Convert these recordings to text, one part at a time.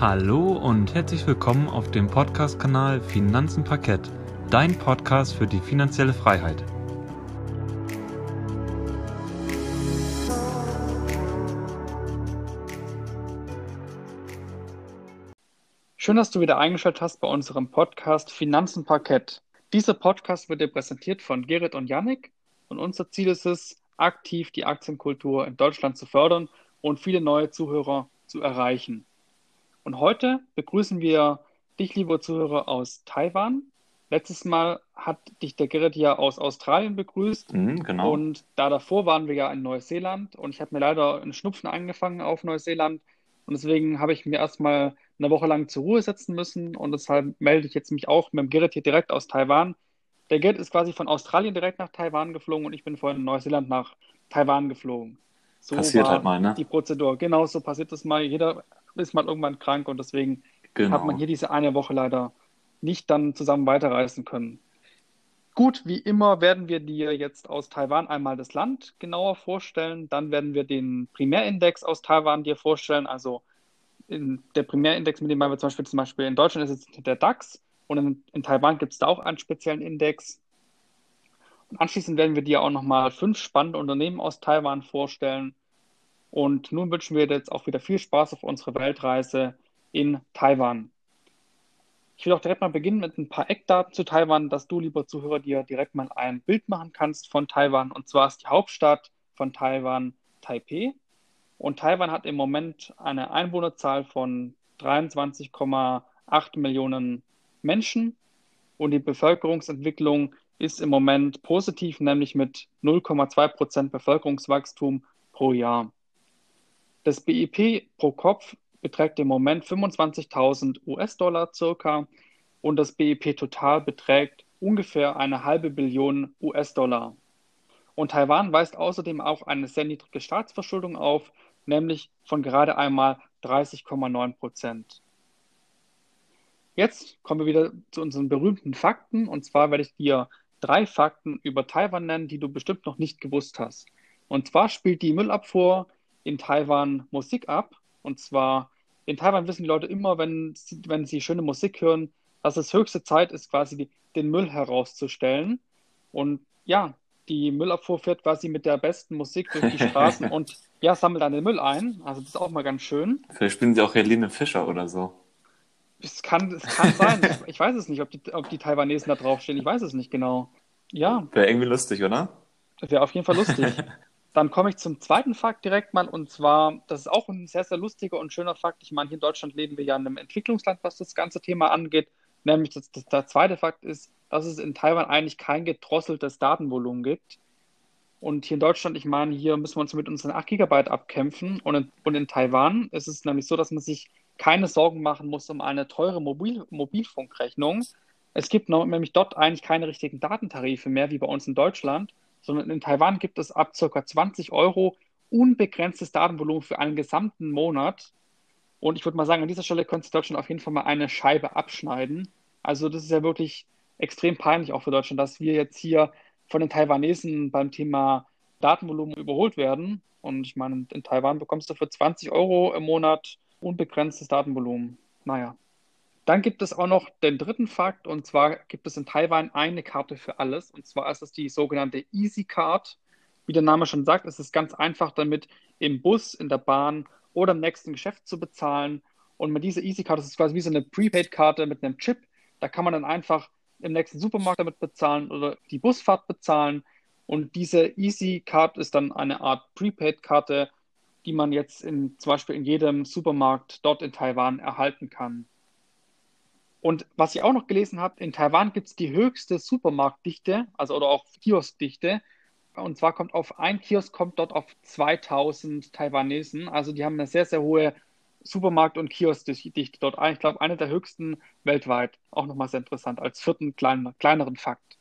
Hallo und herzlich willkommen auf dem Podcast-Kanal Finanzen Parkett, dein Podcast für die finanzielle Freiheit. Schön, dass du wieder eingeschaltet hast bei unserem Podcast Finanzen Parkett. Dieser Podcast wird dir präsentiert von Gerrit und Yannick und unser Ziel ist es, aktiv die Aktienkultur in Deutschland zu fördern und viele neue Zuhörer zu erreichen. Und heute begrüßen wir dich, liebe Zuhörer, aus Taiwan. Letztes Mal hat dich der Gerrit ja aus Australien begrüßt. Mhm, genau. Und da davor waren wir ja in Neuseeland und ich habe mir leider einen Schnupfen angefangen auf Neuseeland. Und deswegen habe ich mir erstmal eine Woche lang zur Ruhe setzen müssen und deshalb melde ich jetzt mich auch mit dem Gerrit hier direkt aus Taiwan. Der Gerrit ist quasi von Australien direkt nach Taiwan geflogen und ich bin von Neuseeland nach Taiwan geflogen. So passiert halt mal, ne? Die Prozedur. Genau so passiert das mal. Jeder ist mal irgendwann krank und deswegen genau. hat man hier diese eine Woche leider nicht dann zusammen weiterreisen können. Gut, wie immer werden wir dir jetzt aus Taiwan einmal das Land genauer vorstellen. Dann werden wir den Primärindex aus Taiwan dir vorstellen. Also in, der Primärindex, mit dem wir zum Beispiel, zum Beispiel in Deutschland ist es der DAX und in, in Taiwan gibt es da auch einen speziellen Index. Anschließend werden wir dir auch nochmal fünf spannende Unternehmen aus Taiwan vorstellen. Und nun wünschen wir dir jetzt auch wieder viel Spaß auf unserer Weltreise in Taiwan. Ich will auch direkt mal beginnen mit ein paar Eckdaten zu Taiwan, dass du, lieber Zuhörer, dir direkt mal ein Bild machen kannst von Taiwan. Und zwar ist die Hauptstadt von Taiwan Taipei. Und Taiwan hat im Moment eine Einwohnerzahl von 23,8 Millionen Menschen. Und die Bevölkerungsentwicklung ist im Moment positiv, nämlich mit 0,2 Prozent Bevölkerungswachstum pro Jahr. Das BIP pro Kopf beträgt im Moment 25.000 US-Dollar circa und das BIP total beträgt ungefähr eine halbe Billion US-Dollar. Und Taiwan weist außerdem auch eine sehr niedrige Staatsverschuldung auf, nämlich von gerade einmal 30,9 Prozent. Jetzt kommen wir wieder zu unseren berühmten Fakten. Und zwar werde ich dir drei Fakten über Taiwan nennen, die du bestimmt noch nicht gewusst hast. Und zwar spielt die Müllabfuhr in Taiwan Musik ab. Und zwar in Taiwan wissen die Leute immer, wenn sie, wenn sie schöne Musik hören, dass es höchste Zeit ist, quasi die, den Müll herauszustellen. Und ja, die Müllabfuhr fährt quasi mit der besten Musik durch die Straßen und ja, sammelt dann den Müll ein. Also das ist auch mal ganz schön. Vielleicht spielen sie auch Helene Fischer oder so. Es kann, es kann sein. ich, weiß es nicht, ob die, ob die Taiwanesen da draufstehen. Ich weiß es nicht genau. Ja. Wäre irgendwie lustig, oder? Wäre auf jeden Fall lustig. Dann komme ich zum zweiten Fakt direkt mal und zwar, das ist auch ein sehr, sehr lustiger und schöner Fakt. Ich meine, hier in Deutschland leben wir ja in einem Entwicklungsland, was das ganze Thema angeht. Nämlich, das, das, der zweite Fakt ist, dass es in Taiwan eigentlich kein gedrosseltes Datenvolumen gibt. Und hier in Deutschland, ich meine, hier müssen wir uns mit unseren 8 Gigabyte abkämpfen. Und in, und in Taiwan ist es nämlich so, dass man sich keine Sorgen machen muss um eine teure Mobil Mobilfunkrechnung. Es gibt nämlich dort eigentlich keine richtigen Datentarife mehr, wie bei uns in Deutschland sondern in Taiwan gibt es ab ca. 20 Euro unbegrenztes Datenvolumen für einen gesamten Monat. Und ich würde mal sagen, an dieser Stelle könnte Deutschland auf jeden Fall mal eine Scheibe abschneiden. Also das ist ja wirklich extrem peinlich auch für Deutschland, dass wir jetzt hier von den Taiwanesen beim Thema Datenvolumen überholt werden. Und ich meine, in Taiwan bekommst du für 20 Euro im Monat unbegrenztes Datenvolumen. Naja. Dann gibt es auch noch den dritten Fakt, und zwar gibt es in Taiwan eine Karte für alles, und zwar ist es die sogenannte Easy Card. Wie der Name schon sagt, ist es ganz einfach damit, im Bus, in der Bahn oder im nächsten Geschäft zu bezahlen. Und mit dieser Easy Card, ist quasi wie so eine Prepaid-Karte mit einem Chip, da kann man dann einfach im nächsten Supermarkt damit bezahlen oder die Busfahrt bezahlen. Und diese Easy Card ist dann eine Art Prepaid-Karte, die man jetzt in, zum Beispiel in jedem Supermarkt dort in Taiwan erhalten kann. Und was ich auch noch gelesen habe, in Taiwan gibt es die höchste Supermarktdichte, also oder auch Kioskdichte. Und zwar kommt auf ein Kiosk kommt dort auf 2000 Taiwanesen. Also die haben eine sehr, sehr hohe Supermarkt- und Kioskdichte dort. Ich glaube, eine der höchsten weltweit. Auch nochmal sehr interessant als vierten kleinen, kleineren Fakt.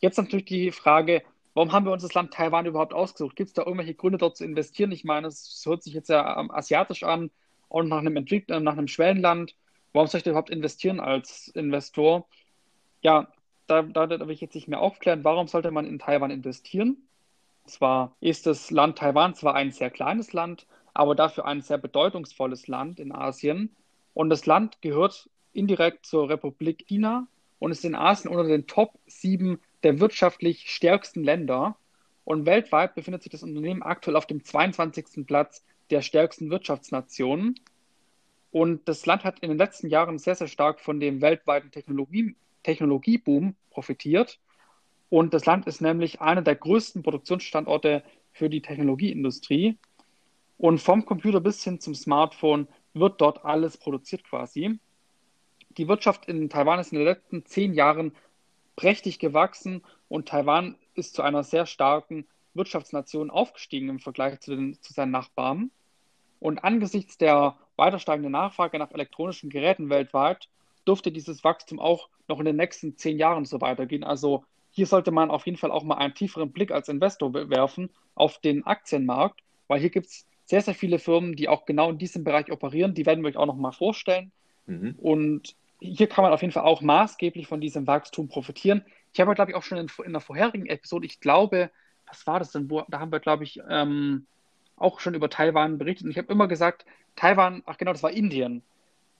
Jetzt natürlich die Frage, warum haben wir uns das Land Taiwan überhaupt ausgesucht? Gibt es da irgendwelche Gründe dort zu investieren? Ich meine, es hört sich jetzt ja asiatisch an, auch nach einem, Entwick nach einem Schwellenland warum soll ich da überhaupt investieren als Investor? Ja, da, da, da will ich jetzt nicht mehr aufklären, warum sollte man in Taiwan investieren? Zwar ist das Land Taiwan zwar ein sehr kleines Land, aber dafür ein sehr bedeutungsvolles Land in Asien. Und das Land gehört indirekt zur Republik China und ist in Asien unter den Top 7 der wirtschaftlich stärksten Länder. Und weltweit befindet sich das Unternehmen aktuell auf dem 22. Platz der stärksten Wirtschaftsnationen. Und das Land hat in den letzten Jahren sehr, sehr stark von dem weltweiten Technologie, Technologieboom profitiert. Und das Land ist nämlich einer der größten Produktionsstandorte für die Technologieindustrie. Und vom Computer bis hin zum Smartphone wird dort alles produziert quasi. Die Wirtschaft in Taiwan ist in den letzten zehn Jahren prächtig gewachsen und Taiwan ist zu einer sehr starken Wirtschaftsnation aufgestiegen im Vergleich zu, den, zu seinen Nachbarn. Und angesichts der weiter steigenden Nachfrage nach elektronischen Geräten weltweit dürfte dieses Wachstum auch noch in den nächsten zehn Jahren so weitergehen. Also hier sollte man auf jeden Fall auch mal einen tieferen Blick als Investor werfen auf den Aktienmarkt, weil hier gibt es sehr, sehr viele Firmen, die auch genau in diesem Bereich operieren. Die werden wir euch auch noch mal vorstellen. Mhm. Und hier kann man auf jeden Fall auch maßgeblich von diesem Wachstum profitieren. Ich habe, glaube ich, auch schon in, in der vorherigen Episode, ich glaube, was war das denn? Wo, da haben wir, glaube ich, ähm, auch schon über Taiwan berichtet. Und ich habe immer gesagt, Taiwan, ach genau, das war Indien.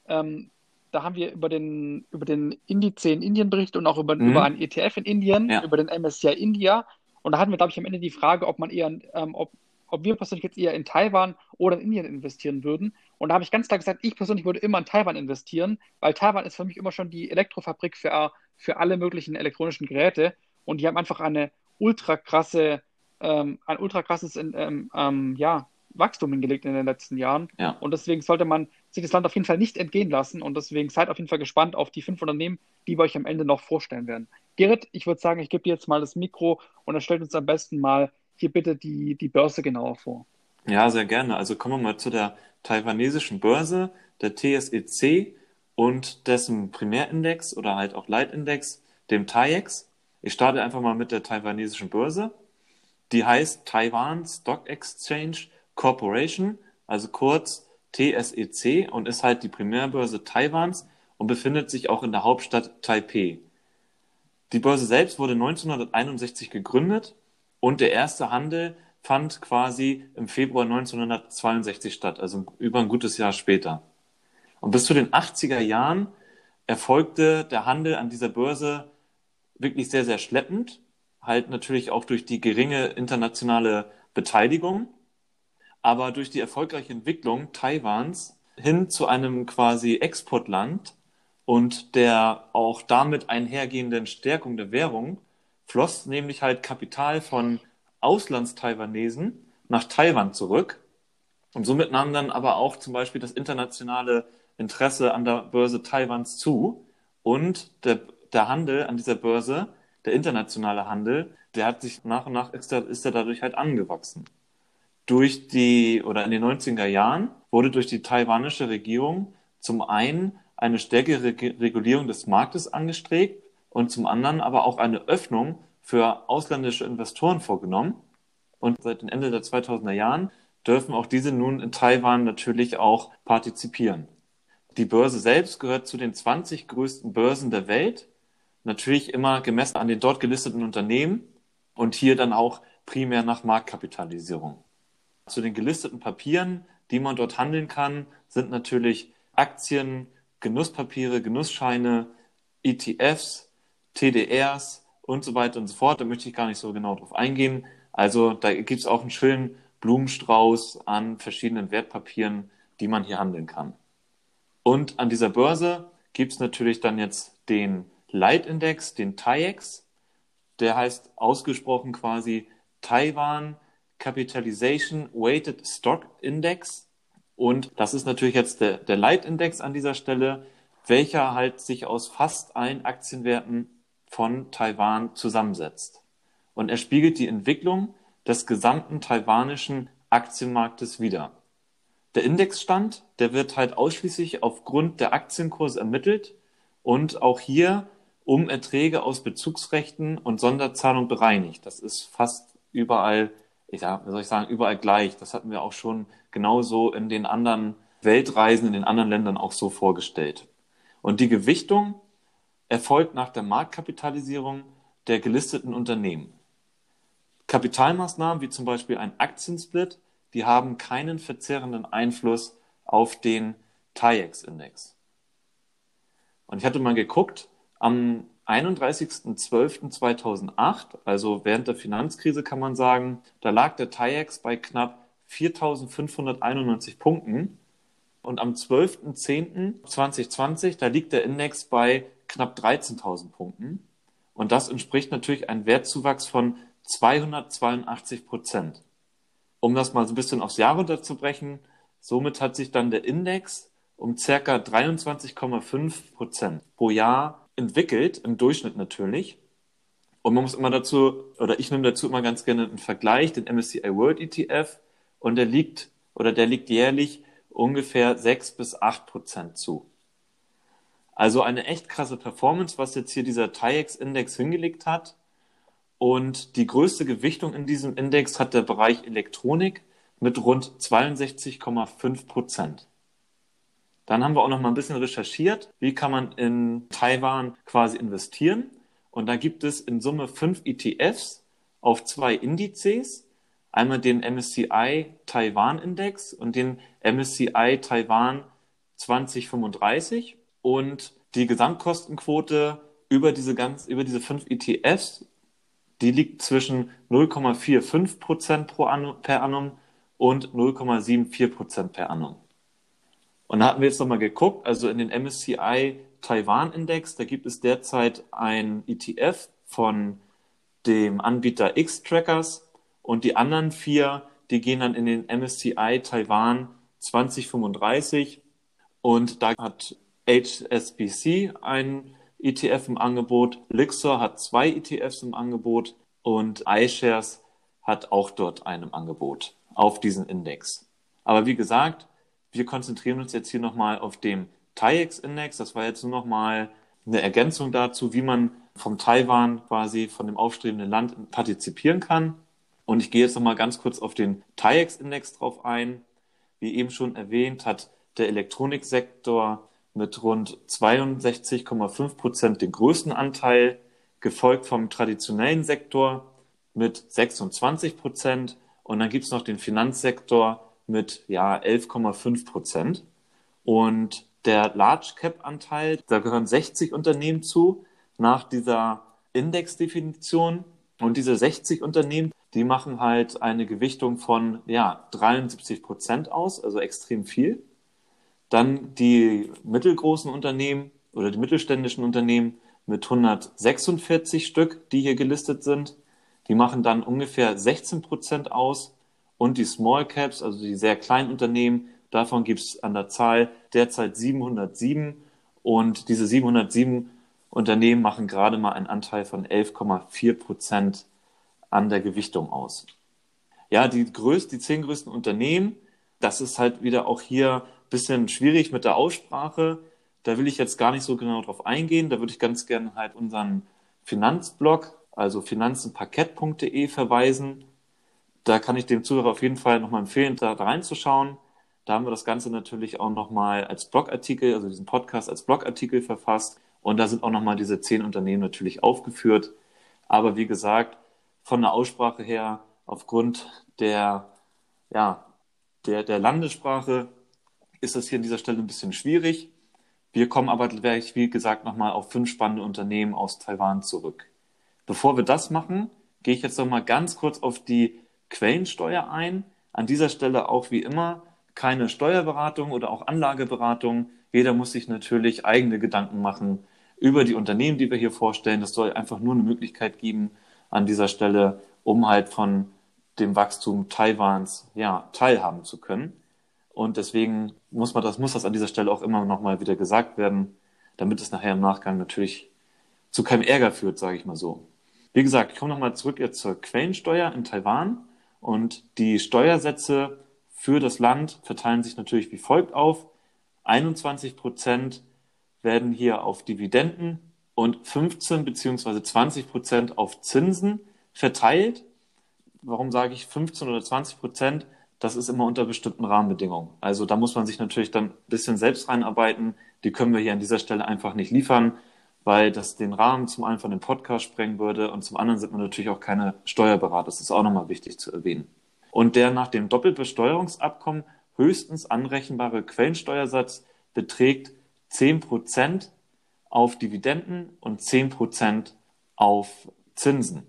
Ähm, da haben wir über den, über den Indiz in Indien berichtet und auch über, mhm. über einen ETF in Indien, ja. über den MSCI India. Und da hatten wir, glaube ich, am Ende die Frage, ob man eher, ähm, ob, ob wir persönlich jetzt eher in Taiwan oder in Indien investieren würden. Und da habe ich ganz klar gesagt, ich persönlich würde immer in Taiwan investieren, weil Taiwan ist für mich immer schon die Elektrofabrik für, für alle möglichen elektronischen Geräte. Und die haben einfach eine ultra krasse, ähm, ein ultra krasses ähm, ähm, ja, Wachstum hingelegt in den letzten Jahren. Ja. Und deswegen sollte man sich das Land auf jeden Fall nicht entgehen lassen. Und deswegen seid auf jeden Fall gespannt auf die fünf Unternehmen, die wir euch am Ende noch vorstellen werden. Gerrit, ich würde sagen, ich gebe dir jetzt mal das Mikro und dann stellt uns am besten mal hier bitte die, die Börse genauer vor. Ja, sehr gerne. Also kommen wir mal zu der taiwanesischen Börse, der TSEC und dessen Primärindex oder halt auch Leitindex, dem TAIEX. Ich starte einfach mal mit der taiwanesischen Börse. Die heißt Taiwan Stock Exchange Corporation, also kurz TSEC und ist halt die Primärbörse Taiwans und befindet sich auch in der Hauptstadt Taipei. Die Börse selbst wurde 1961 gegründet und der erste Handel fand quasi im Februar 1962 statt, also über ein gutes Jahr später. Und bis zu den 80er Jahren erfolgte der Handel an dieser Börse wirklich sehr, sehr schleppend, halt natürlich auch durch die geringe internationale Beteiligung aber durch die erfolgreiche Entwicklung Taiwans hin zu einem quasi Exportland und der auch damit einhergehenden Stärkung der Währung floss nämlich halt Kapital von Auslandstaiwanesen nach Taiwan zurück. Und somit nahm dann aber auch zum Beispiel das internationale Interesse an der Börse Taiwans zu. Und der, der Handel an dieser Börse, der internationale Handel, der hat sich nach und nach ist er, ist er dadurch halt angewachsen durch die oder in den 90er Jahren wurde durch die taiwanische Regierung zum einen eine stärkere Regulierung des Marktes angestrebt und zum anderen aber auch eine Öffnung für ausländische Investoren vorgenommen. Und seit dem Ende der 2000er Jahren dürfen auch diese nun in Taiwan natürlich auch partizipieren. Die Börse selbst gehört zu den 20 größten Börsen der Welt, natürlich immer gemessen an den dort gelisteten Unternehmen und hier dann auch primär nach Marktkapitalisierung. Zu den gelisteten Papieren, die man dort handeln kann, sind natürlich Aktien, Genusspapiere, Genussscheine, ETFs, TDRs und so weiter und so fort. Da möchte ich gar nicht so genau drauf eingehen. Also da gibt es auch einen schönen Blumenstrauß an verschiedenen Wertpapieren, die man hier handeln kann. Und an dieser Börse gibt es natürlich dann jetzt den Leitindex, den TAIEX. Der heißt ausgesprochen quasi Taiwan Capitalization Weighted Stock Index. Und das ist natürlich jetzt der, der Leitindex an dieser Stelle, welcher halt sich aus fast allen Aktienwerten von Taiwan zusammensetzt. Und er spiegelt die Entwicklung des gesamten taiwanischen Aktienmarktes wider. Der Indexstand, der wird halt ausschließlich aufgrund der Aktienkurse ermittelt und auch hier um Erträge aus Bezugsrechten und Sonderzahlung bereinigt. Das ist fast überall ich sag, soll ich sagen, überall gleich. Das hatten wir auch schon genauso in den anderen Weltreisen, in den anderen Ländern auch so vorgestellt. Und die Gewichtung erfolgt nach der Marktkapitalisierung der gelisteten Unternehmen. Kapitalmaßnahmen wie zum Beispiel ein Aktiensplit, die haben keinen verzerrenden Einfluss auf den TAIEX-Index. Und ich hatte mal geguckt, am 31.12.2008, also während der Finanzkrise kann man sagen, da lag der TAIEX bei knapp 4.591 Punkten. Und am 12.10.2020, da liegt der Index bei knapp 13.000 Punkten. Und das entspricht natürlich einem Wertzuwachs von 282 Prozent. Um das mal so ein bisschen aufs Jahr runterzubrechen, somit hat sich dann der Index um circa 23,5 Prozent pro Jahr entwickelt, im Durchschnitt natürlich. Und man muss immer dazu, oder ich nehme dazu immer ganz gerne einen Vergleich, den MSCI World ETF, und der liegt, oder der liegt jährlich ungefähr 6 bis 8 Prozent zu. Also eine echt krasse Performance, was jetzt hier dieser TAIEX-Index hingelegt hat. Und die größte Gewichtung in diesem Index hat der Bereich Elektronik mit rund 62,5 Prozent. Dann haben wir auch noch mal ein bisschen recherchiert, wie kann man in Taiwan quasi investieren. Und da gibt es in Summe fünf ETFs auf zwei Indizes. Einmal den MSCI Taiwan Index und den MSCI Taiwan 2035. Und die Gesamtkostenquote über diese ganz, über diese fünf ETFs, die liegt zwischen 0,45 Prozent pro annum, per annum und 0,74 Prozent per annum. Und da hatten wir jetzt nochmal geguckt, also in den MSCI Taiwan Index, da gibt es derzeit ein ETF von dem Anbieter X-Trackers und die anderen vier, die gehen dann in den MSCI Taiwan 2035 und da hat HSBC ein ETF im Angebot, Lixor hat zwei ETFs im Angebot und iShares hat auch dort einen im Angebot auf diesen Index. Aber wie gesagt, wir konzentrieren uns jetzt hier nochmal auf den TAIEX-Index. Das war jetzt nur nochmal eine Ergänzung dazu, wie man vom Taiwan quasi von dem aufstrebenden Land partizipieren kann. Und ich gehe jetzt nochmal ganz kurz auf den TAIEX-Index drauf ein. Wie eben schon erwähnt, hat der Elektroniksektor mit rund 62,5 Prozent den größten Anteil, gefolgt vom traditionellen Sektor mit 26 Prozent. Und dann gibt es noch den Finanzsektor mit ja, 11,5 Prozent. Und der Large Cap Anteil, da gehören 60 Unternehmen zu nach dieser Indexdefinition. Und diese 60 Unternehmen, die machen halt eine Gewichtung von ja, 73 Prozent aus, also extrem viel. Dann die mittelgroßen Unternehmen oder die mittelständischen Unternehmen mit 146 Stück, die hier gelistet sind. Die machen dann ungefähr 16 Prozent aus. Und die Small Caps, also die sehr kleinen Unternehmen, davon gibt es an der Zahl derzeit 707. Und diese 707 Unternehmen machen gerade mal einen Anteil von 11,4 Prozent an der Gewichtung aus. Ja, die, größten, die zehn größten Unternehmen, das ist halt wieder auch hier bisschen schwierig mit der Aussprache. Da will ich jetzt gar nicht so genau drauf eingehen. Da würde ich ganz gerne halt unseren Finanzblog, also finanzenparkett.de verweisen. Da kann ich dem Zuhörer auf jeden Fall nochmal empfehlen, da reinzuschauen. Da haben wir das Ganze natürlich auch nochmal als Blogartikel, also diesen Podcast als Blogartikel verfasst. Und da sind auch nochmal diese zehn Unternehmen natürlich aufgeführt. Aber wie gesagt, von der Aussprache her, aufgrund der, ja, der, der Landessprache ist das hier an dieser Stelle ein bisschen schwierig. Wir kommen aber gleich, wie gesagt, nochmal auf fünf spannende Unternehmen aus Taiwan zurück. Bevor wir das machen, gehe ich jetzt nochmal ganz kurz auf die Quellensteuer ein. An dieser Stelle auch wie immer keine Steuerberatung oder auch Anlageberatung. Jeder muss sich natürlich eigene Gedanken machen über die Unternehmen, die wir hier vorstellen. Das soll einfach nur eine Möglichkeit geben an dieser Stelle, um halt von dem Wachstum Taiwans ja, teilhaben zu können. Und deswegen muss man das, muss das an dieser Stelle auch immer nochmal wieder gesagt werden, damit es nachher im Nachgang natürlich zu keinem Ärger führt, sage ich mal so. Wie gesagt, ich komme nochmal zurück jetzt zur Quellensteuer in Taiwan und die Steuersätze für das Land verteilen sich natürlich wie folgt auf. 21 Prozent werden hier auf Dividenden und 15 beziehungsweise 20 Prozent auf Zinsen verteilt. Warum sage ich 15 oder 20 Prozent? Das ist immer unter bestimmten Rahmenbedingungen. Also da muss man sich natürlich dann ein bisschen selbst reinarbeiten. Die können wir hier an dieser Stelle einfach nicht liefern, weil das den Rahmen zum einen von dem Podcast sprengen würde und zum anderen sind wir natürlich auch keine Steuerberater. Das ist auch nochmal wichtig zu erwähnen. Und der nach dem Doppelbesteuerungsabkommen höchstens anrechenbare Quellensteuersatz, beträgt 10% auf Dividenden und 10% auf Zinsen.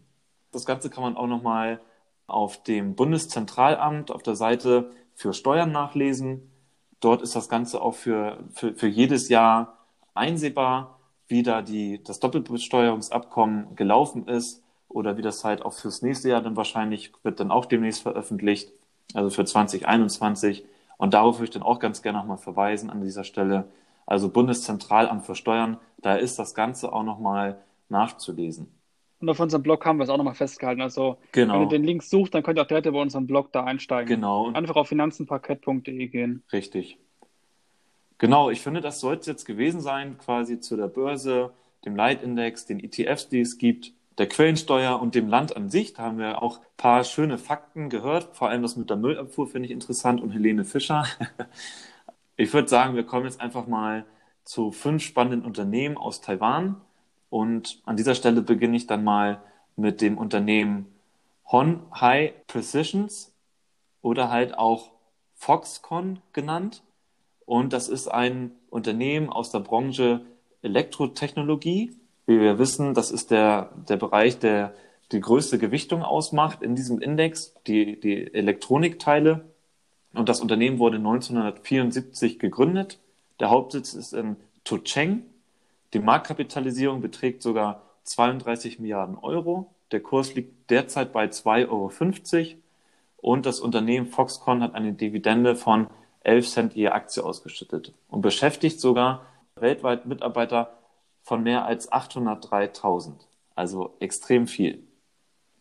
Das Ganze kann man auch nochmal auf dem Bundeszentralamt auf der Seite für Steuern nachlesen. Dort ist das Ganze auch für, für, für jedes Jahr einsehbar, wie da die, das Doppelbesteuerungsabkommen gelaufen ist oder wie das halt auch fürs nächste Jahr dann wahrscheinlich wird dann auch demnächst veröffentlicht, also für 2021. Und darauf würde ich dann auch ganz gerne nochmal verweisen an dieser Stelle. Also Bundeszentralamt für Steuern, da ist das Ganze auch nochmal nachzulesen. Und auf unserem Blog haben wir es auch nochmal festgehalten. Also genau. wenn ihr den Link sucht, dann könnt ihr auch direkt über unseren Blog da einsteigen. Genau. Einfach auf finanzenparkett.de gehen. Richtig. Genau, ich finde, das sollte es jetzt gewesen sein, quasi zu der Börse, dem Leitindex, den ETFs, die es gibt der Quellensteuer und dem Land an sich. Da haben wir auch ein paar schöne Fakten gehört. Vor allem das mit der Müllabfuhr finde ich interessant und Helene Fischer. Ich würde sagen, wir kommen jetzt einfach mal zu fünf spannenden Unternehmen aus Taiwan. Und an dieser Stelle beginne ich dann mal mit dem Unternehmen Hon High Precisions oder halt auch Foxconn genannt. Und das ist ein Unternehmen aus der Branche Elektrotechnologie wie wir wissen, das ist der, der Bereich, der die größte Gewichtung ausmacht in diesem Index, die, die Elektronikteile. Und das Unternehmen wurde 1974 gegründet. Der Hauptsitz ist in Tucheng. Die Marktkapitalisierung beträgt sogar 32 Milliarden Euro. Der Kurs liegt derzeit bei 2,50 Euro. Und das Unternehmen Foxconn hat eine Dividende von 11 Cent je Aktie ausgeschüttet und beschäftigt sogar weltweit Mitarbeiter von mehr als 803.000. Also extrem viel.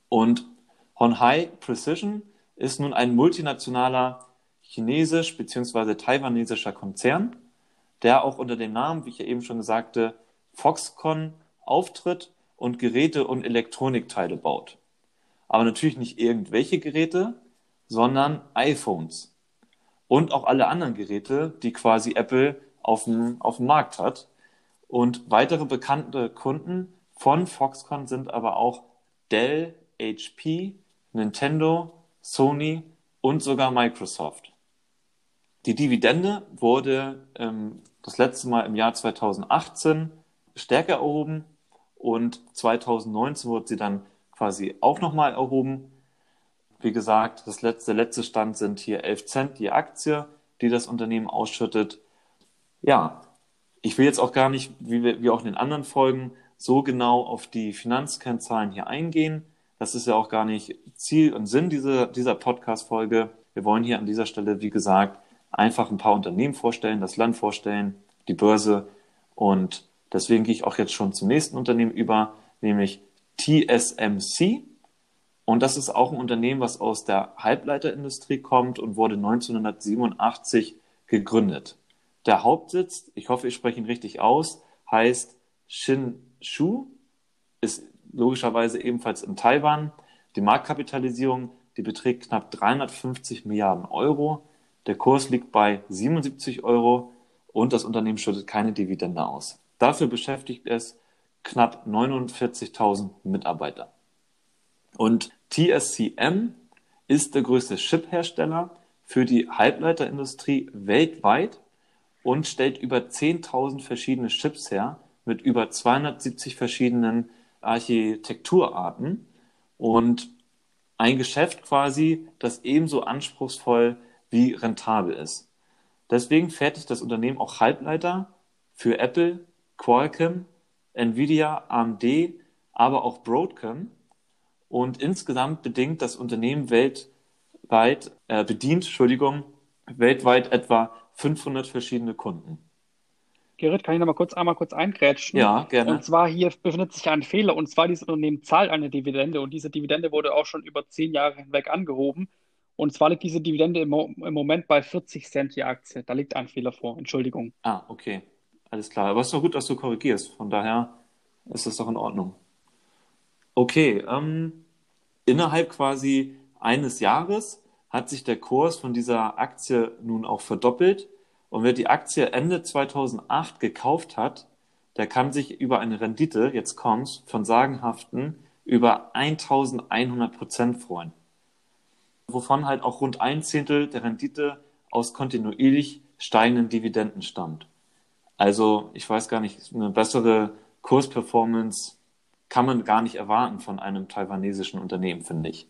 Und Honhai Precision ist nun ein multinationaler chinesisch bzw. taiwanesischer Konzern, der auch unter dem Namen, wie ich ja eben schon sagte, Foxconn auftritt und Geräte und Elektronikteile baut. Aber natürlich nicht irgendwelche Geräte, sondern iPhones. Und auch alle anderen Geräte, die quasi Apple auf dem, auf dem Markt hat. Und weitere bekannte Kunden von Foxconn sind aber auch Dell, HP, Nintendo, Sony und sogar Microsoft. Die Dividende wurde ähm, das letzte Mal im Jahr 2018 stärker erhoben und 2019 wurde sie dann quasi auch nochmal erhoben. Wie gesagt, das letzte, letzte Stand sind hier 11 Cent die Aktie, die das Unternehmen ausschüttet. Ja, ich will jetzt auch gar nicht, wie, wir, wie auch in den anderen Folgen, so genau auf die Finanzkennzahlen hier eingehen. Das ist ja auch gar nicht Ziel und Sinn dieser, dieser Podcast-Folge. Wir wollen hier an dieser Stelle, wie gesagt, einfach ein paar Unternehmen vorstellen, das Land vorstellen, die Börse. Und deswegen gehe ich auch jetzt schon zum nächsten Unternehmen über, nämlich TSMC. Und das ist auch ein Unternehmen, was aus der Halbleiterindustrie kommt und wurde 1987 gegründet. Der Hauptsitz, ich hoffe, ich spreche ihn richtig aus, heißt Shinshu, ist logischerweise ebenfalls in Taiwan. Die Marktkapitalisierung, die beträgt knapp 350 Milliarden Euro. Der Kurs liegt bei 77 Euro und das Unternehmen schüttet keine Dividende aus. Dafür beschäftigt es knapp 49.000 Mitarbeiter. Und TSCM ist der größte Chip-Hersteller für die Halbleiterindustrie weltweit und stellt über 10.000 verschiedene Chips her mit über 270 verschiedenen Architekturarten und ein Geschäft quasi, das ebenso anspruchsvoll wie rentabel ist. Deswegen fertigt das Unternehmen auch Halbleiter für Apple, Qualcomm, Nvidia, AMD, aber auch Broadcom. Und insgesamt bedingt das Unternehmen weltweit, äh, bedient, Entschuldigung, weltweit etwa 500 verschiedene Kunden. Gerrit, kann ich noch mal kurz einmal kurz eingrätschen? Ja, gerne. Und zwar hier befindet sich ein Fehler und zwar dieses Unternehmen zahlt eine Dividende und diese Dividende wurde auch schon über zehn Jahre hinweg angehoben. Und zwar liegt diese Dividende im, im Moment bei 40 Cent die Aktie. Da liegt ein Fehler vor. Entschuldigung. Ah, okay. Alles klar. Aber es ist doch gut, dass du korrigierst. Von daher ist es doch in Ordnung. Okay. Ähm, innerhalb quasi eines Jahres hat sich der Kurs von dieser Aktie nun auch verdoppelt. Und wer die Aktie Ende 2008 gekauft hat, der kann sich über eine Rendite, jetzt kommt's, von sagenhaften über 1100 Prozent freuen. Wovon halt auch rund ein Zehntel der Rendite aus kontinuierlich steigenden Dividenden stammt. Also ich weiß gar nicht, eine bessere Kursperformance kann man gar nicht erwarten von einem taiwanesischen Unternehmen, finde ich.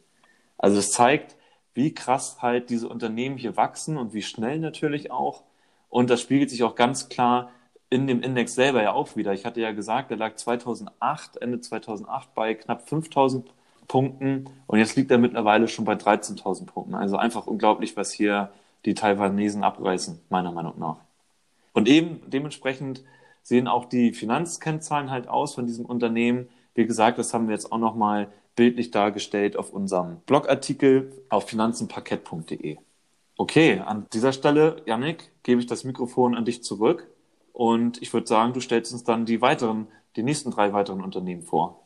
Also es zeigt, wie krass halt diese Unternehmen hier wachsen und wie schnell natürlich auch. Und das spiegelt sich auch ganz klar in dem Index selber ja auch wieder. Ich hatte ja gesagt, der lag 2008, Ende 2008 bei knapp 5000 Punkten und jetzt liegt er mittlerweile schon bei 13.000 Punkten. Also einfach unglaublich, was hier die Taiwanesen abreißen, meiner Meinung nach. Und eben dementsprechend sehen auch die Finanzkennzahlen halt aus von diesem Unternehmen. Wie gesagt, das haben wir jetzt auch nochmal bildlich dargestellt auf unserem Blogartikel auf finanzenparkett.de. Okay, an dieser Stelle, Yannick, gebe ich das Mikrofon an dich zurück und ich würde sagen, du stellst uns dann die weiteren, die nächsten drei weiteren Unternehmen vor.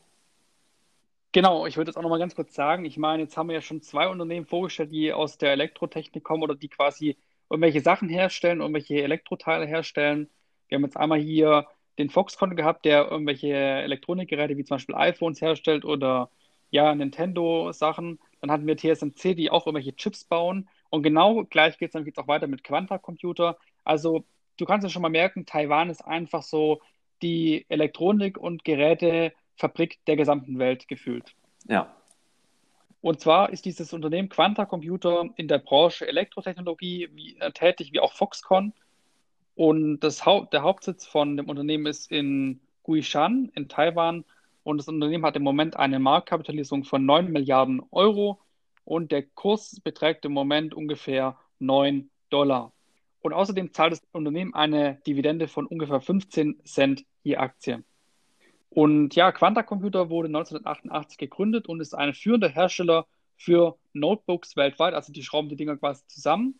Genau, ich würde jetzt auch nochmal ganz kurz sagen, ich meine, jetzt haben wir ja schon zwei Unternehmen vorgestellt, die aus der Elektrotechnik kommen oder die quasi irgendwelche Sachen herstellen, irgendwelche Elektroteile herstellen. Wir haben jetzt einmal hier den Foxconn gehabt, der irgendwelche Elektronikgeräte wie zum Beispiel iPhones herstellt oder ja, Nintendo-Sachen. Dann hatten wir TSMC, die auch irgendwelche Chips bauen. Und genau gleich geht es dann geht's auch weiter mit Quanta-Computer. Also du kannst ja schon mal merken, Taiwan ist einfach so die Elektronik- und Gerätefabrik der gesamten Welt gefühlt. Ja. Und zwar ist dieses Unternehmen Quanta Computer in der Branche Elektrotechnologie wie, äh, tätig, wie auch Foxconn. Und das Haupt, der Hauptsitz von dem Unternehmen ist in Guishan in Taiwan. Und das Unternehmen hat im Moment eine Marktkapitalisierung von 9 Milliarden Euro und der Kurs beträgt im Moment ungefähr 9 Dollar. Und außerdem zahlt das Unternehmen eine Dividende von ungefähr 15 Cent je Aktie. Und ja, Quanta Computer wurde 1988 gegründet und ist ein führender Hersteller für Notebooks weltweit. Also die schrauben die Dinger quasi zusammen.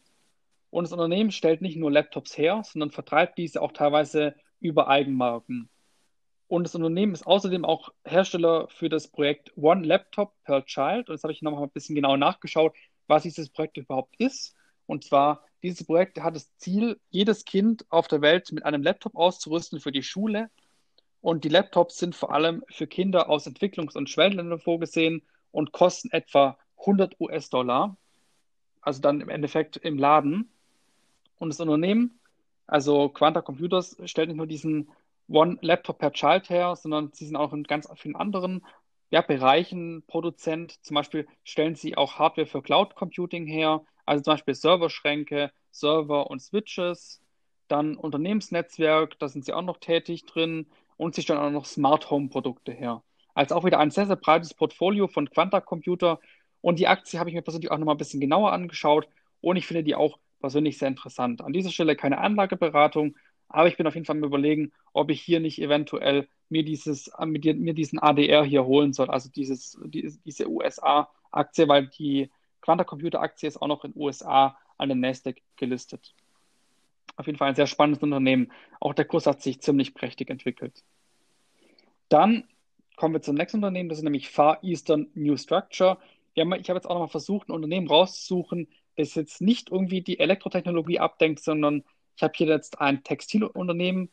Und das Unternehmen stellt nicht nur Laptops her, sondern vertreibt diese auch teilweise über Eigenmarken. Und das Unternehmen ist außerdem auch Hersteller für das Projekt One Laptop per Child. Und jetzt habe ich nochmal ein bisschen genauer nachgeschaut, was dieses Projekt überhaupt ist. Und zwar, dieses Projekt hat das Ziel, jedes Kind auf der Welt mit einem Laptop auszurüsten für die Schule und die Laptops sind vor allem für Kinder aus Entwicklungs- und Schwellenländern vorgesehen und kosten etwa 100 US-Dollar. Also dann im Endeffekt im Laden. Und das Unternehmen, also Quanta Computers, stellt nicht nur diesen One Laptop per Child her, sondern sie sind auch in ganz vielen anderen ja, Bereichen Produzent. Zum Beispiel stellen sie auch Hardware für Cloud Computing her, also zum Beispiel Serverschränke, Server und Switches. Dann Unternehmensnetzwerk, da sind sie auch noch tätig drin und sie stellen auch noch Smart Home Produkte her. Also auch wieder ein sehr, sehr breites Portfolio von Quanta Computer. Und die Aktie habe ich mir persönlich auch noch mal ein bisschen genauer angeschaut und ich finde die auch persönlich sehr interessant. An dieser Stelle keine Anlageberatung, aber ich bin auf jeden Fall am überlegen, ob ich hier nicht eventuell mir, dieses, mir diesen ADR hier holen soll, also dieses, diese USA-Aktie, weil die Quanta Computer Aktie ist auch noch in den USA an der Nasdaq gelistet auf jeden Fall ein sehr spannendes Unternehmen. Auch der Kurs hat sich ziemlich prächtig entwickelt. Dann kommen wir zum nächsten Unternehmen, das ist nämlich Far Eastern New Structure. Haben, ich habe jetzt auch nochmal versucht, ein Unternehmen rauszusuchen, das jetzt nicht irgendwie die Elektrotechnologie abdenkt, sondern ich habe hier jetzt ein Textilunternehmen,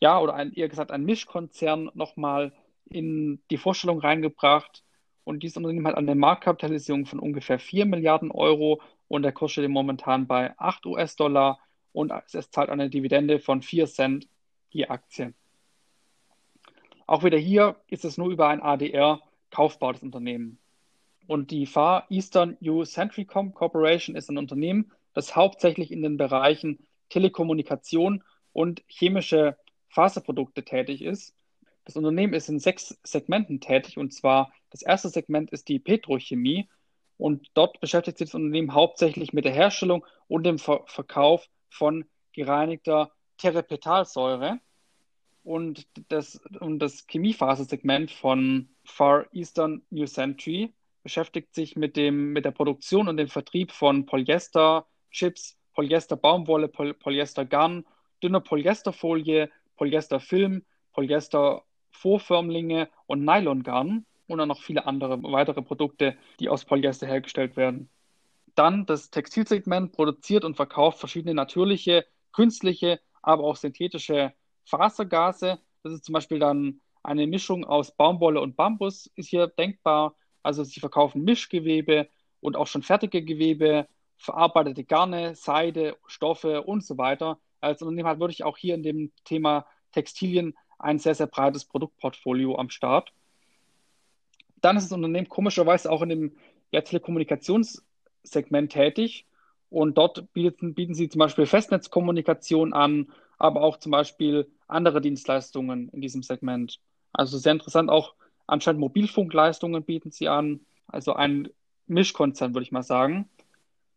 ja, oder ein, eher gesagt ein Mischkonzern nochmal in die Vorstellung reingebracht. Und dieses Unternehmen hat eine Marktkapitalisierung von ungefähr 4 Milliarden Euro und der Kurs steht momentan bei 8 US-Dollar und es zahlt eine Dividende von 4 Cent je Aktie. Auch wieder hier ist es nur über ein ADR kaufbar, das Unternehmen. Und die Far Eastern U Centricom Corporation ist ein Unternehmen, das hauptsächlich in den Bereichen Telekommunikation und chemische Faserprodukte tätig ist. Das Unternehmen ist in sechs Segmenten tätig und zwar das erste Segment ist die Petrochemie und dort beschäftigt sich das Unternehmen hauptsächlich mit der Herstellung und dem Ver Verkauf von gereinigter Terrepetalsäure. Und das, und das Chemiephasen-Segment von Far Eastern New Century beschäftigt sich mit, dem, mit der Produktion und dem Vertrieb von Polyester, Chips, Polyester Baumwolle, Poly Polyester Garn, dünner Polyesterfolie, Polyesterfilm, Polyester Vorförmlinge und Nylongarn und dann noch viele andere weitere Produkte, die aus Polyester hergestellt werden. Dann das Textilsegment produziert und verkauft verschiedene natürliche, künstliche, aber auch synthetische Fasergase. Das ist zum Beispiel dann eine Mischung aus Baumwolle und Bambus, ist hier denkbar. Also sie verkaufen Mischgewebe und auch schon fertige Gewebe, verarbeitete Garne, Seide, Stoffe und so weiter. Als Unternehmen hat wirklich auch hier in dem Thema Textilien ein sehr, sehr breites Produktportfolio am Start. Dann ist das Unternehmen komischerweise auch in dem ja, Telekommunikationssegment tätig und dort bieten, bieten sie zum Beispiel Festnetzkommunikation an, aber auch zum Beispiel andere Dienstleistungen in diesem Segment. Also sehr interessant, auch anscheinend Mobilfunkleistungen bieten sie an, also ein Mischkonzern, würde ich mal sagen.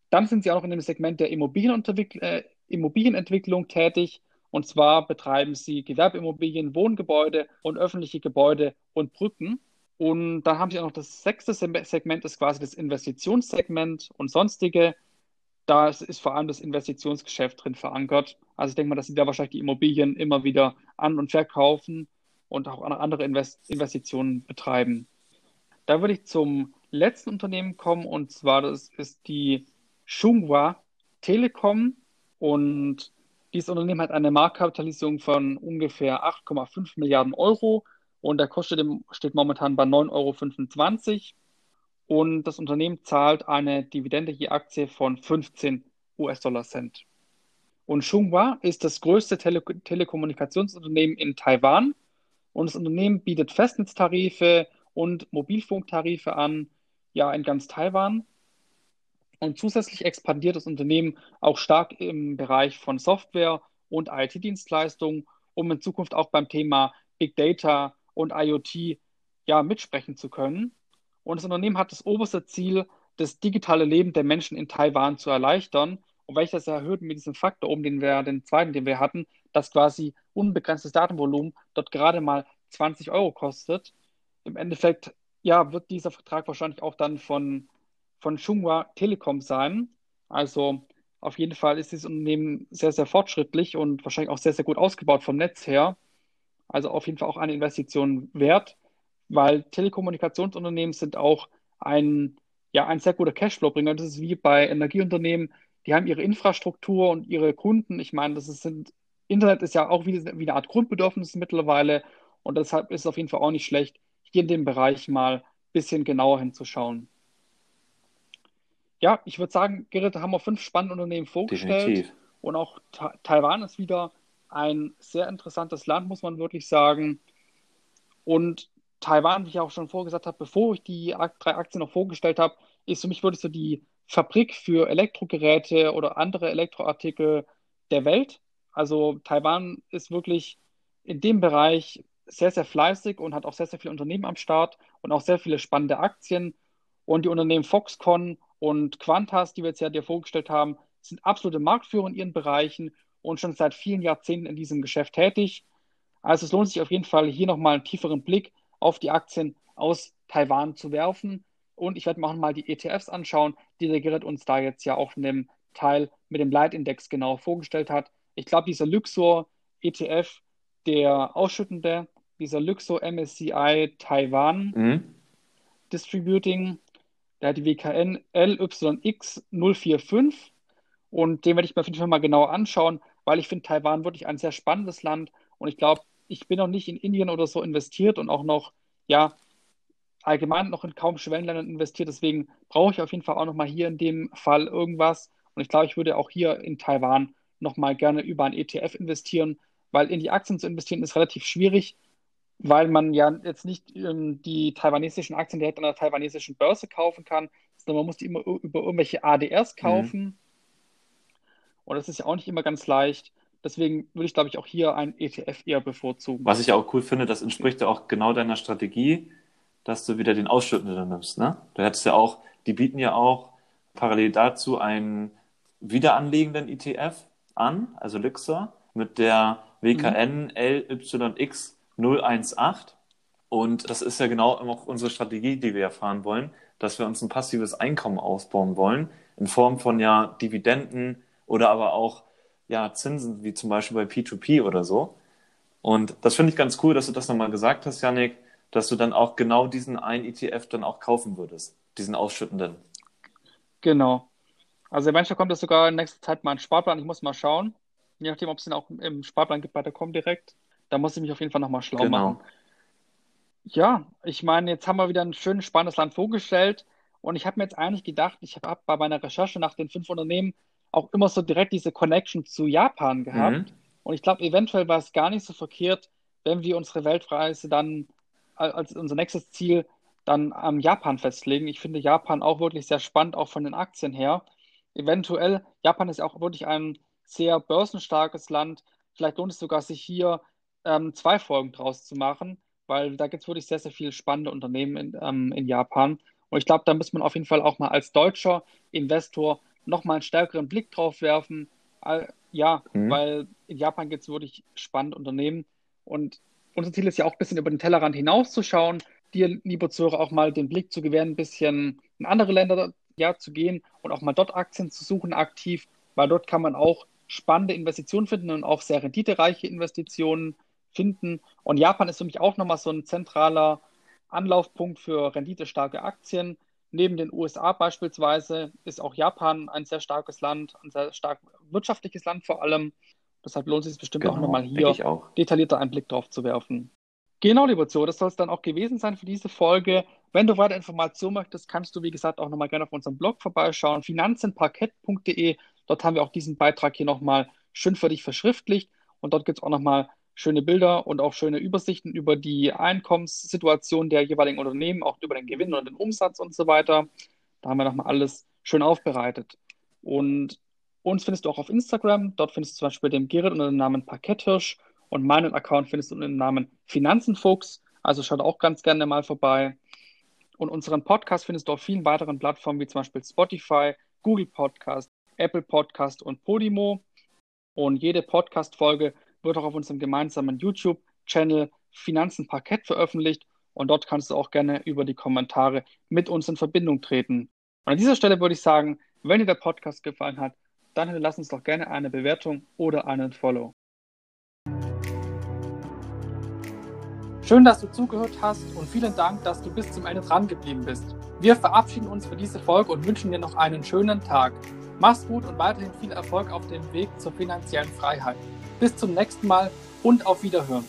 Dann sind sie auch noch in dem Segment der äh, Immobilienentwicklung tätig. Und zwar betreiben sie Gewerbeimmobilien, Wohngebäude und öffentliche Gebäude und Brücken. Und dann haben sie auch noch das sechste Segment, das ist quasi das Investitionssegment und sonstige. Da ist vor allem das Investitionsgeschäft drin verankert. Also ich denke mal, dass sie da wahrscheinlich die Immobilien immer wieder an- und verkaufen und auch andere Invest Investitionen betreiben. Da würde ich zum letzten Unternehmen kommen und zwar das ist die Chunghwa Telekom und dieses Unternehmen hat eine Marktkapitalisierung von ungefähr 8,5 Milliarden Euro und der Kurs steht momentan bei 9,25 Euro und das Unternehmen zahlt eine Dividende je Aktie von 15 US-Dollar Cent. Und Chunghwa ist das größte Tele Telekommunikationsunternehmen in Taiwan und das Unternehmen bietet Festnetztarife und Mobilfunktarife an, ja, in ganz Taiwan. Und zusätzlich expandiert das Unternehmen auch stark im Bereich von Software und IT-Dienstleistungen, um in Zukunft auch beim Thema Big Data und IoT ja mitsprechen zu können. Und das Unternehmen hat das oberste Ziel, das digitale Leben der Menschen in Taiwan zu erleichtern. Und das erhöht mit diesem Faktor oben, den wir, den zweiten, den wir hatten, dass quasi unbegrenztes Datenvolumen dort gerade mal 20 Euro kostet. Im Endeffekt, ja, wird dieser Vertrag wahrscheinlich auch dann von von Chunghwa Telekom sein. Also auf jeden Fall ist dieses Unternehmen sehr, sehr fortschrittlich und wahrscheinlich auch sehr, sehr gut ausgebaut vom Netz her. Also auf jeden Fall auch eine Investition wert, weil Telekommunikationsunternehmen sind auch ein, ja, ein sehr guter Cashflow-Bringer. Das ist wie bei Energieunternehmen, die haben ihre Infrastruktur und ihre Kunden. Ich meine, das ist, sind, Internet ist ja auch wie, wie eine Art Grundbedürfnis mittlerweile und deshalb ist es auf jeden Fall auch nicht schlecht, hier in dem Bereich mal ein bisschen genauer hinzuschauen ja, ich würde sagen, Gerrit, da haben wir fünf spannende Unternehmen vorgestellt. Definitiv. Und auch Ta Taiwan ist wieder ein sehr interessantes Land, muss man wirklich sagen. Und Taiwan, wie ich auch schon vorgesagt habe, bevor ich die drei Aktien noch vorgestellt habe, ist für mich wirklich so die Fabrik für Elektrogeräte oder andere Elektroartikel der Welt. Also Taiwan ist wirklich in dem Bereich sehr, sehr fleißig und hat auch sehr, sehr viele Unternehmen am Start und auch sehr viele spannende Aktien. Und die Unternehmen Foxconn und Quantas, die wir jetzt ja dir vorgestellt haben, sind absolute Marktführer in ihren Bereichen und schon seit vielen Jahrzehnten in diesem Geschäft tätig. Also es lohnt sich auf jeden Fall, hier nochmal einen tieferen Blick auf die Aktien aus Taiwan zu werfen. Und ich werde mir auch mal die ETFs anschauen, die der Gerrit uns da jetzt ja auch in dem Teil mit dem Leitindex genau vorgestellt hat. Ich glaube, dieser Luxor ETF, der ausschüttende, dieser Luxor MSCI Taiwan mhm. Distributing, der hat die WKN LYX045 und den werde ich mir auf jeden Fall mal genauer anschauen, weil ich finde Taiwan wirklich ein sehr spannendes Land und ich glaube, ich bin noch nicht in Indien oder so investiert und auch noch, ja, allgemein noch in kaum Schwellenländern investiert. Deswegen brauche ich auf jeden Fall auch nochmal hier in dem Fall irgendwas. Und ich glaube, ich würde auch hier in Taiwan nochmal gerne über ein ETF investieren, weil in die Aktien zu investieren ist relativ schwierig, weil man ja jetzt nicht ähm, die taiwanesischen Aktien direkt an der taiwanesischen Börse kaufen kann, sondern man muss die immer über irgendwelche ADRs mhm. kaufen. Mhm. Und das ist ja auch nicht immer ganz leicht. Deswegen würde ich, glaube ich, auch hier ein ETF eher bevorzugen. Was ich auch cool finde, das entspricht ja auch genau deiner Strategie, dass du wieder den Ausschüttenden nimmst. Ne? Du hättest ja auch, die bieten ja auch parallel dazu einen wiederanlegenden ETF an, also Luxor, mit der WKN mhm. LYX 018. Und das ist ja genau auch unsere Strategie, die wir erfahren wollen, dass wir uns ein passives Einkommen aufbauen wollen, in Form von ja Dividenden oder aber auch ja Zinsen, wie zum Beispiel bei P2P oder so. Und das finde ich ganz cool, dass du das nochmal gesagt hast, Janik, dass du dann auch genau diesen einen ETF dann auch kaufen würdest, diesen ausschüttenden. Genau. Also eventuell kommt das sogar in nächster Zeit mal ein Sparplan. Ich muss mal schauen. Je nachdem, ob es den auch im Sparplan gibt bei der Com direkt. Da muss ich mich auf jeden Fall nochmal schlau genau. machen. Ja, ich meine, jetzt haben wir wieder ein schönes, spannendes Land vorgestellt. Und ich habe mir jetzt eigentlich gedacht, ich habe bei meiner Recherche nach den fünf Unternehmen auch immer so direkt diese Connection zu Japan gehabt. Mhm. Und ich glaube, eventuell war es gar nicht so verkehrt, wenn wir unsere Weltreise dann als unser nächstes Ziel dann am Japan festlegen. Ich finde Japan auch wirklich sehr spannend, auch von den Aktien her. Eventuell, Japan ist auch wirklich ein sehr börsenstarkes Land. Vielleicht lohnt es sogar, sich hier ähm, zwei Folgen draus zu machen, weil da gibt es wirklich sehr, sehr viele spannende Unternehmen in, ähm, in Japan. Und ich glaube, da muss man auf jeden Fall auch mal als deutscher Investor nochmal einen stärkeren Blick drauf werfen. Ja, mhm. weil in Japan gibt es wirklich spannende Unternehmen. Und unser Ziel ist ja auch ein bisschen über den Tellerrand hinauszuschauen, dir, liebe Zuhörer, auch mal den Blick zu gewähren, ein bisschen in andere Länder ja, zu gehen und auch mal dort Aktien zu suchen aktiv, weil dort kann man auch spannende Investitionen finden und auch sehr renditereiche Investitionen finden. Und Japan ist für mich auch nochmal so ein zentraler Anlaufpunkt für renditestarke Aktien. Neben den USA beispielsweise ist auch Japan ein sehr starkes Land, ein sehr stark wirtschaftliches Land vor allem. Deshalb lohnt es sich bestimmt genau, auch nochmal hier auch. detaillierter einen Blick drauf zu werfen. Genau, lieber Zoo, das soll es dann auch gewesen sein für diese Folge. Wenn du weitere Informationen möchtest, kannst du, wie gesagt, auch nochmal gerne auf unserem Blog vorbeischauen, finanzenparkett.de. Dort haben wir auch diesen Beitrag hier nochmal schön für dich verschriftlicht und dort gibt es auch nochmal schöne Bilder und auch schöne Übersichten über die Einkommenssituation der jeweiligen Unternehmen, auch über den Gewinn und den Umsatz und so weiter. Da haben wir nochmal alles schön aufbereitet. Und uns findest du auch auf Instagram. Dort findest du zum Beispiel den Gerrit unter dem Namen Parketthirsch und meinen Account findest du unter dem Namen Finanzenfuchs. Also schaut auch ganz gerne mal vorbei. Und unseren Podcast findest du auf vielen weiteren Plattformen wie zum Beispiel Spotify, Google Podcast, Apple Podcast und Podimo. Und jede Podcast-Folge wird auch auf unserem gemeinsamen YouTube-Channel Finanzen Parkett veröffentlicht und dort kannst du auch gerne über die Kommentare mit uns in Verbindung treten. Und an dieser Stelle würde ich sagen, wenn dir der Podcast gefallen hat, dann hinterlass uns doch gerne eine Bewertung oder einen Follow. Schön, dass du zugehört hast und vielen Dank, dass du bis zum Ende dran geblieben bist. Wir verabschieden uns für diese Folge und wünschen dir noch einen schönen Tag. Mach's gut und weiterhin viel Erfolg auf dem Weg zur finanziellen Freiheit. Bis zum nächsten Mal und auf Wiederhören.